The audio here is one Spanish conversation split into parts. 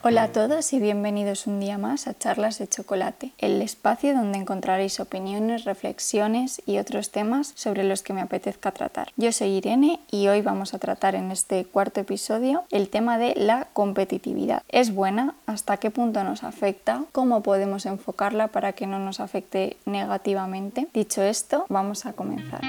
Hola a todos y bienvenidos un día más a Charlas de Chocolate, el espacio donde encontraréis opiniones, reflexiones y otros temas sobre los que me apetezca tratar. Yo soy Irene y hoy vamos a tratar en este cuarto episodio el tema de la competitividad. ¿Es buena? ¿Hasta qué punto nos afecta? ¿Cómo podemos enfocarla para que no nos afecte negativamente? Dicho esto, vamos a comenzar.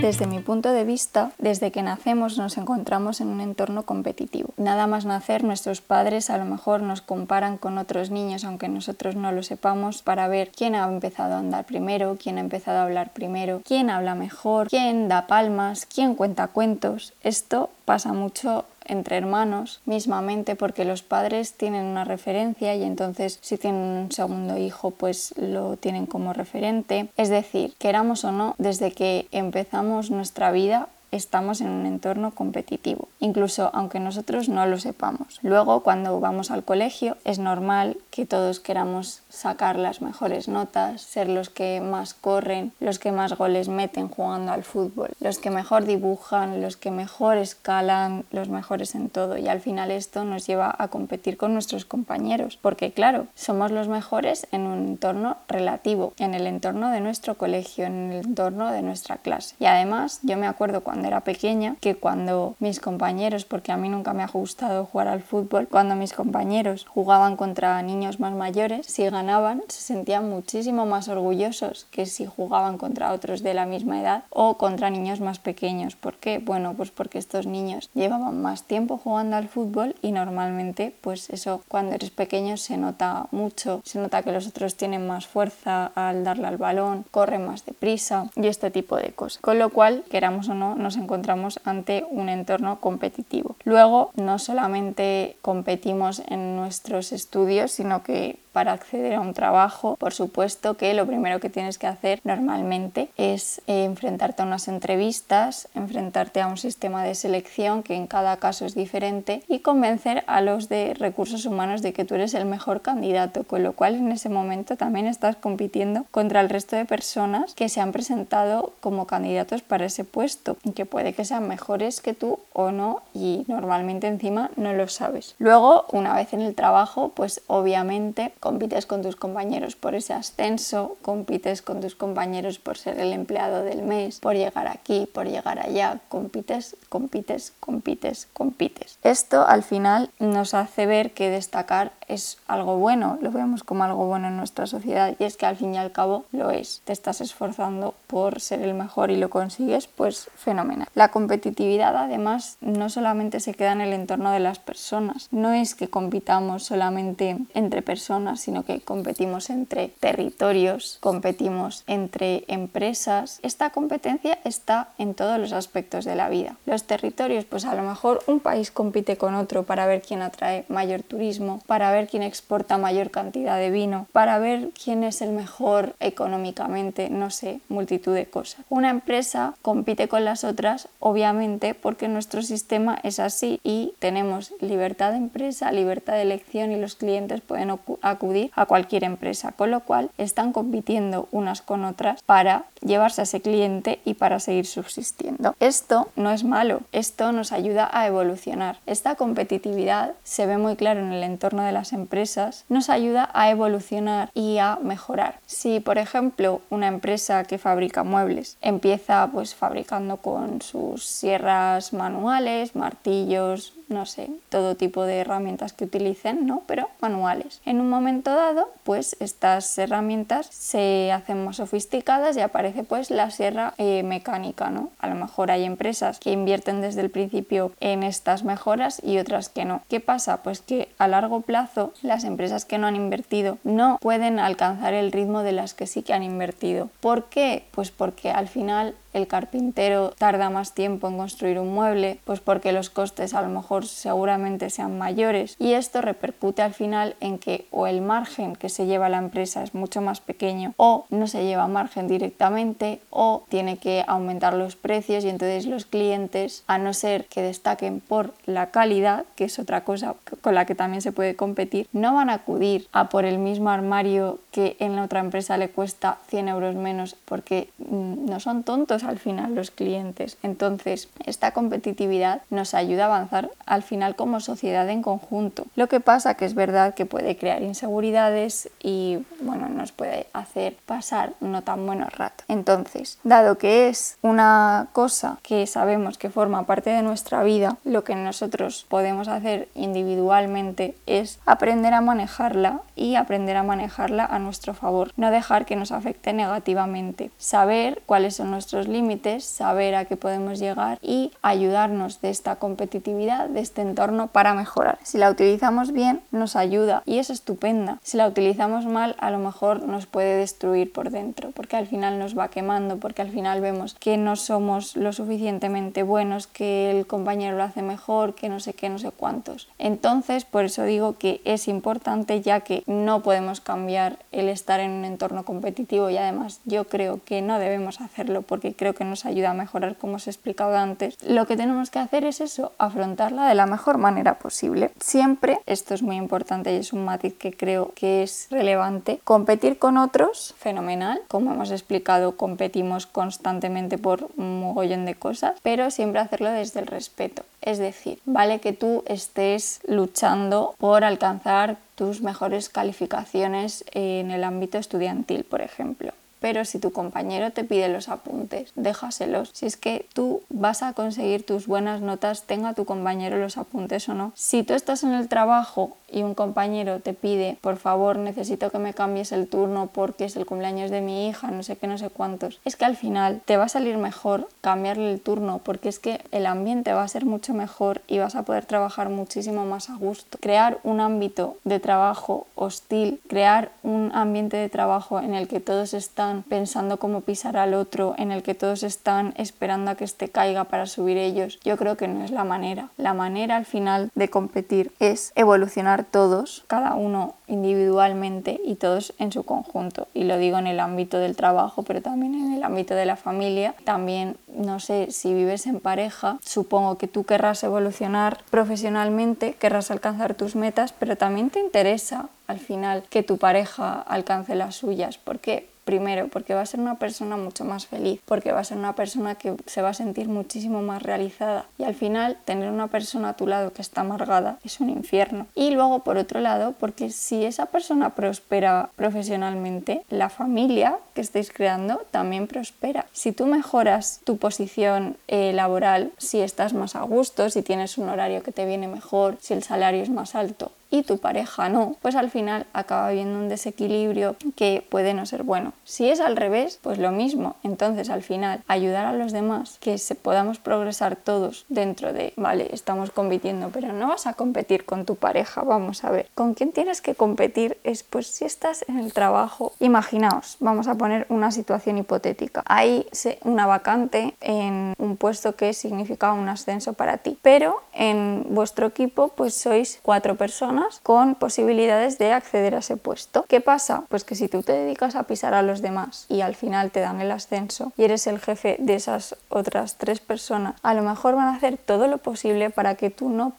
Desde mi punto de vista, desde que nacemos nos encontramos en un entorno competitivo. Nada más nacer, nuestros padres a lo mejor nos comparan con otros niños, aunque nosotros no lo sepamos, para ver quién ha empezado a andar primero, quién ha empezado a hablar primero, quién habla mejor, quién da palmas, quién cuenta cuentos. Esto pasa mucho entre hermanos mismamente porque los padres tienen una referencia y entonces si tienen un segundo hijo pues lo tienen como referente. Es decir, queramos o no, desde que empezamos nuestra vida estamos en un entorno competitivo, incluso aunque nosotros no lo sepamos. Luego, cuando vamos al colegio, es normal que todos queramos sacar las mejores notas, ser los que más corren, los que más goles meten jugando al fútbol, los que mejor dibujan, los que mejor escalan, los mejores en todo. Y al final esto nos lleva a competir con nuestros compañeros, porque claro, somos los mejores en un entorno relativo, en el entorno de nuestro colegio, en el entorno de nuestra clase. Y además, yo me acuerdo cuando era pequeña que cuando mis compañeros, porque a mí nunca me ha gustado jugar al fútbol, cuando mis compañeros jugaban contra niños más mayores, si ganaban se sentían muchísimo más orgullosos que si jugaban contra otros de la misma edad o contra niños más pequeños. ¿Por qué? Bueno, pues porque estos niños llevaban más tiempo jugando al fútbol y normalmente pues eso cuando eres pequeño se nota mucho, se nota que los otros tienen más fuerza al darle al balón, corren más deprisa y este tipo de cosas. Con lo cual, queramos o no, nos encontramos ante un entorno competitivo. Luego, no solamente competimos en nuestros estudios, sino que para acceder a un trabajo, por supuesto que lo primero que tienes que hacer normalmente es eh, enfrentarte a unas entrevistas, enfrentarte a un sistema de selección que en cada caso es diferente y convencer a los de recursos humanos de que tú eres el mejor candidato, con lo cual en ese momento también estás compitiendo contra el resto de personas que se han presentado como candidatos para ese puesto puede que sean mejores que tú o no y normalmente encima no lo sabes. Luego, una vez en el trabajo, pues obviamente compites con tus compañeros por ese ascenso, compites con tus compañeros por ser el empleado del mes, por llegar aquí, por llegar allá, compites, compites, compites, compites. Esto al final nos hace ver que destacar es algo bueno, lo vemos como algo bueno en nuestra sociedad y es que al fin y al cabo lo es. Te estás esforzando por ser el mejor y lo consigues, pues fenomenal. La competitividad además no solamente se queda en el entorno de las personas, no es que compitamos solamente entre personas, sino que competimos entre territorios, competimos entre empresas. Esta competencia está en todos los aspectos de la vida. Los territorios, pues a lo mejor un país compite con otro para ver quién atrae mayor turismo, para ver quién exporta mayor cantidad de vino, para ver quién es el mejor económicamente, no sé, multitud de cosas. Una empresa compite con las otras, obviamente, porque nuestro sistema es así y tenemos libertad de empresa, libertad de elección y los clientes pueden acudir a cualquier empresa, con lo cual están compitiendo unas con otras para llevarse a ese cliente y para seguir subsistiendo. Esto no es malo, esto nos ayuda a evolucionar. Esta competitividad se ve muy claro en el entorno de las empresas, nos ayuda a evolucionar y a mejorar. Si, por ejemplo, una empresa que fabrica muebles empieza pues fabricando con sus sierras manuales, martillos, no sé, todo tipo de herramientas que utilicen, ¿no? Pero manuales. En un momento dado, pues estas herramientas se hacen más sofisticadas y aparece pues la sierra eh, mecánica, ¿no? A lo mejor hay empresas que invierten desde el principio en estas mejoras y otras que no. ¿Qué pasa? Pues que a largo plazo las empresas que no han invertido no pueden alcanzar el ritmo de las que sí que han invertido. ¿Por qué? Pues porque al final el carpintero tarda más tiempo en construir un mueble, pues porque los costes a lo mejor seguramente sean mayores y esto repercute al final en que o el margen que se lleva la empresa es mucho más pequeño o no se lleva margen directamente o tiene que aumentar los precios y entonces los clientes a no ser que destaquen por la calidad, que es otra cosa con la que también se puede competir, no van a acudir a por el mismo armario que en la otra empresa le cuesta 100 euros menos porque mm, no son tontos al final los clientes. Entonces, esta competitividad nos ayuda a avanzar al final como sociedad en conjunto. Lo que pasa que es verdad que puede crear inseguridades y bueno, nos puede hacer pasar no tan buenos ratos. Entonces, dado que es una cosa que sabemos que forma parte de nuestra vida, lo que nosotros podemos hacer individualmente es aprender a manejarla y aprender a manejarla a nuestro favor, no dejar que nos afecte negativamente, saber cuáles son nuestros límites, saber a qué podemos llegar y ayudarnos de esta competitividad, este entorno para mejorar. Si la utilizamos bien, nos ayuda y es estupenda. Si la utilizamos mal, a lo mejor nos puede destruir por dentro, porque al final nos va quemando, porque al final vemos que no somos lo suficientemente buenos, que el compañero lo hace mejor, que no sé qué, no sé cuántos. Entonces, por eso digo que es importante ya que no podemos cambiar el estar en un entorno competitivo y además yo creo que no debemos hacerlo porque creo que nos ayuda a mejorar como os he explicado antes. Lo que tenemos que hacer es eso, de la mejor manera posible. Siempre, esto es muy importante y es un matiz que creo que es relevante, competir con otros, fenomenal, como hemos explicado, competimos constantemente por un mogollón de cosas, pero siempre hacerlo desde el respeto. Es decir, vale que tú estés luchando por alcanzar tus mejores calificaciones en el ámbito estudiantil, por ejemplo pero si tu compañero te pide los apuntes, déjaselos. Si es que tú vas a conseguir tus buenas notas, tenga tu compañero los apuntes o no. Si tú estás en el trabajo y un compañero te pide, por favor, necesito que me cambies el turno porque es el cumpleaños de mi hija, no sé qué, no sé cuántos, es que al final te va a salir mejor cambiarle el turno porque es que el ambiente va a ser mucho mejor y vas a poder trabajar muchísimo más a gusto. Crear un ámbito de trabajo hostil, crear un ambiente de trabajo en el que todos están pensando cómo pisar al otro, en el que todos están esperando a que este caiga para subir ellos, yo creo que no es la manera. La manera al final de competir es evolucionar todos, cada uno individualmente y todos en su conjunto. Y lo digo en el ámbito del trabajo, pero también en el ámbito de la familia. También, no sé, si vives en pareja, supongo que tú querrás evolucionar profesionalmente, querrás alcanzar tus metas, pero también te interesa al final que tu pareja alcance las suyas. ¿Por qué? Primero, porque va a ser una persona mucho más feliz, porque va a ser una persona que se va a sentir muchísimo más realizada. Y al final, tener una persona a tu lado que está amargada es un infierno. Y luego, por otro lado, porque si esa persona prospera profesionalmente, la familia que estáis creando también prospera. Si tú mejoras tu posición eh, laboral, si estás más a gusto, si tienes un horario que te viene mejor, si el salario es más alto, y tu pareja no, pues al final acaba habiendo un desequilibrio que puede no ser bueno. Si es al revés, pues lo mismo. Entonces al final ayudar a los demás, que podamos progresar todos dentro de, vale, estamos compitiendo, pero no vas a competir con tu pareja, vamos a ver. ¿Con quién tienes que competir? Es pues si estás en el trabajo, imaginaos, vamos a poner una situación hipotética. Hay una vacante en un puesto que significa un ascenso para ti, pero en vuestro equipo pues sois cuatro personas con posibilidades de acceder a ese puesto. ¿Qué pasa? Pues que si tú te dedicas a pisar a los demás y al final te dan el ascenso y eres el jefe de esas otras tres personas, a lo mejor van a hacer todo lo posible para que tú no,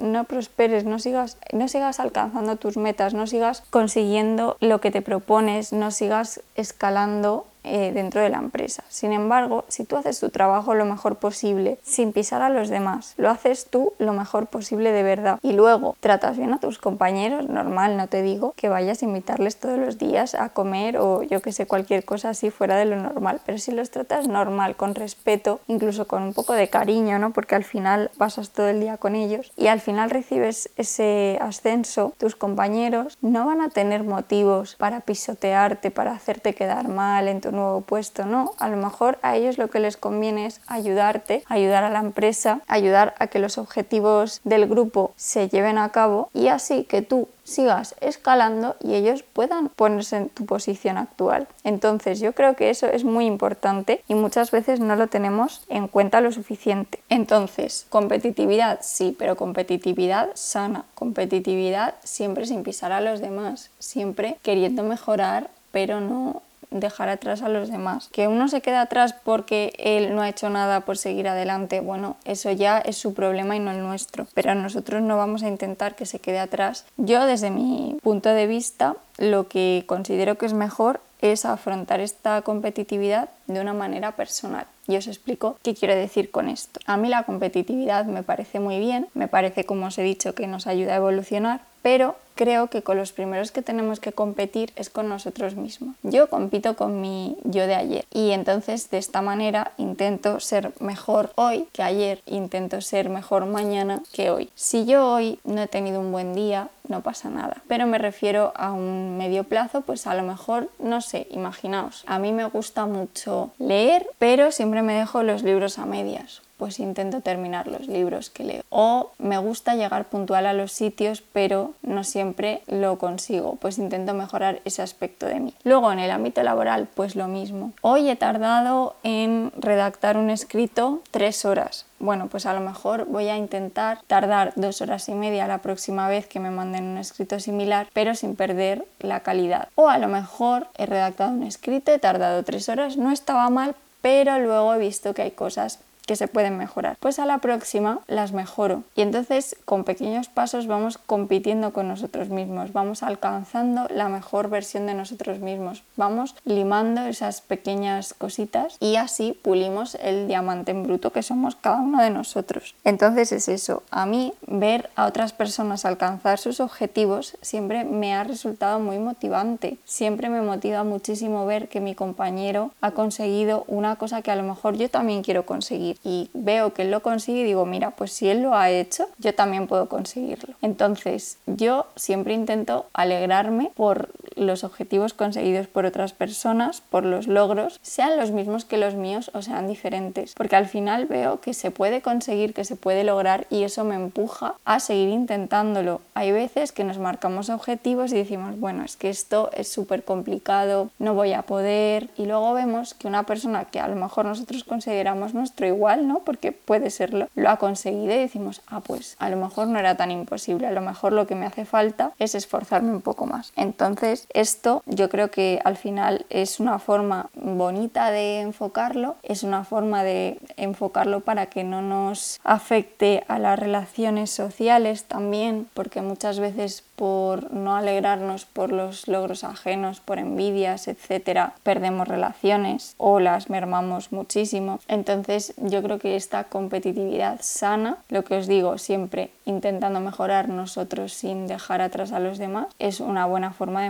no prosperes, no sigas, no sigas alcanzando tus metas, no sigas consiguiendo lo que te propones, no sigas escalando eh, dentro de la empresa. Sin embargo, si tú haces tu trabajo lo mejor posible, sin pisar a los demás, lo haces tú lo mejor posible de verdad y luego tratas bien a tus compañeros, normal, no te digo que vayas a invitarles todos los días a comer o yo que sé, cualquier cosa así fuera de lo normal, pero si los tratas normal, con respeto, incluso con un poco de cariño, ¿no? Porque al final pasas todo el día con ellos y al final recibes ese ascenso, tus compañeros no van a tener motivos para pisotearte, para hacerte quedar mal en tu nuevo puesto, no. A lo mejor a ellos lo que les conviene es ayudarte, ayudar a la empresa, ayudar a que los objetivos del grupo se lleven a cabo y así que tú sigas escalando y ellos puedan ponerse en tu posición actual. Entonces yo creo que eso es muy importante y muchas veces no lo tenemos en cuenta lo suficiente. Entonces, competitividad sí, pero competitividad sana, competitividad siempre sin pisar a los demás, siempre queriendo mejorar, pero no dejar atrás a los demás. Que uno se queda atrás porque él no ha hecho nada por seguir adelante, bueno, eso ya es su problema y no el nuestro. Pero nosotros no vamos a intentar que se quede atrás. Yo desde mi punto de vista, lo que considero que es mejor es afrontar esta competitividad de una manera personal. Y os explico qué quiero decir con esto. A mí la competitividad me parece muy bien, me parece, como os he dicho, que nos ayuda a evolucionar, pero creo que con los primeros que tenemos que competir es con nosotros mismos. Yo compito con mi yo de ayer y entonces de esta manera intento ser mejor hoy que ayer, intento ser mejor mañana que hoy. Si yo hoy no he tenido un buen día, no pasa nada. Pero me refiero a un medio plazo, pues a lo mejor, no sé, imaginaos, a mí me gusta mucho leer, pero siempre me dejo los libros a medias pues intento terminar los libros que leo. O me gusta llegar puntual a los sitios, pero no siempre lo consigo, pues intento mejorar ese aspecto de mí. Luego en el ámbito laboral, pues lo mismo. Hoy he tardado en redactar un escrito tres horas. Bueno, pues a lo mejor voy a intentar tardar dos horas y media la próxima vez que me manden un escrito similar, pero sin perder la calidad. O a lo mejor he redactado un escrito, he tardado tres horas, no estaba mal, pero luego he visto que hay cosas que se pueden mejorar. Pues a la próxima las mejoro. Y entonces con pequeños pasos vamos compitiendo con nosotros mismos, vamos alcanzando la mejor versión de nosotros mismos, vamos limando esas pequeñas cositas y así pulimos el diamante en bruto que somos cada uno de nosotros. Entonces es eso, a mí ver a otras personas alcanzar sus objetivos siempre me ha resultado muy motivante, siempre me motiva muchísimo ver que mi compañero ha conseguido una cosa que a lo mejor yo también quiero conseguir y veo que él lo consigue y digo, mira, pues si él lo ha hecho, yo también puedo conseguirlo. Entonces, yo siempre intento alegrarme por los objetivos conseguidos por otras personas, por los logros, sean los mismos que los míos o sean diferentes, porque al final veo que se puede conseguir, que se puede lograr y eso me empuja a seguir intentándolo. Hay veces que nos marcamos objetivos y decimos, bueno, es que esto es súper complicado, no voy a poder, y luego vemos que una persona que a lo mejor nosotros consideramos nuestro igual, ¿no? Porque puede serlo, lo ha conseguido y decimos, ah, pues a lo mejor no era tan imposible, a lo mejor lo que me hace falta es esforzarme un poco más. Entonces, esto yo creo que al final es una forma bonita de enfocarlo, es una forma de enfocarlo para que no nos afecte a las relaciones sociales también, porque muchas veces por no alegrarnos por los logros ajenos, por envidias, etcétera, perdemos relaciones o las mermamos muchísimo. Entonces, yo creo que esta competitividad sana, lo que os digo siempre, intentando mejorar nosotros sin dejar atrás a los demás, es una buena forma de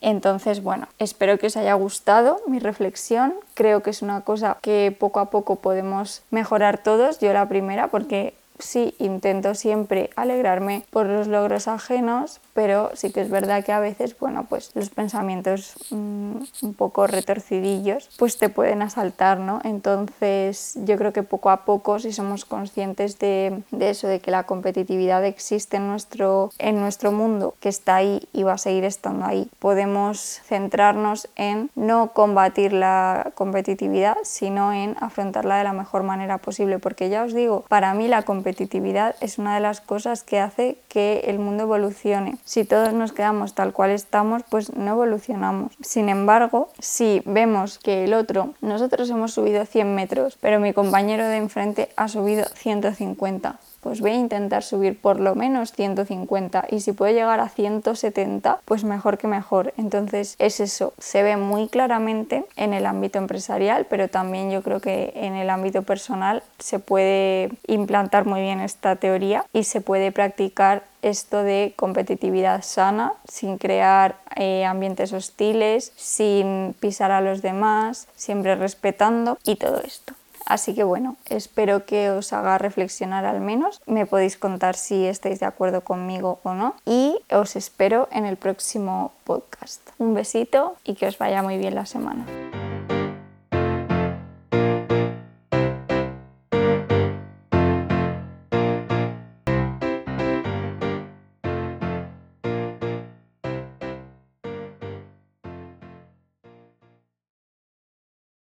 Entonces, bueno, espero que os haya gustado mi reflexión. Creo que es una cosa que poco a poco podemos mejorar todos. Yo la primera, porque sí intento siempre alegrarme por los logros ajenos, pero sí que es verdad que a veces, bueno, pues los pensamientos mm, un poco retorcidillos, pues te pueden asaltar, ¿no? Entonces yo creo que poco a poco, si somos conscientes de, eso, de que la competitividad existe en nuestro, en nuestro mundo, que está ahí y va a seguir estando ahí, podemos centrarnos en no combatir la competitividad, sino en afrontarla de la mejor manera posible, porque ya os digo, para mí la competitividad es una de las cosas que hace que el mundo evolucione si todos nos quedamos tal cual estamos, pues no evolucionamos. Sin embargo, si vemos que el otro, nosotros hemos subido 100 metros, pero mi compañero de enfrente ha subido 150, pues voy a intentar subir por lo menos 150 y si puedo llegar a 170, pues mejor que mejor. Entonces es eso, se ve muy claramente en el ámbito empresarial, pero también yo creo que en el ámbito personal se puede implantar muy bien esta teoría y se puede practicar esto de competitividad sana, sin crear eh, ambientes hostiles, sin pisar a los demás, siempre respetando y todo esto. Así que bueno, espero que os haga reflexionar al menos. Me podéis contar si estáis de acuerdo conmigo o no. Y os espero en el próximo podcast. Un besito y que os vaya muy bien la semana.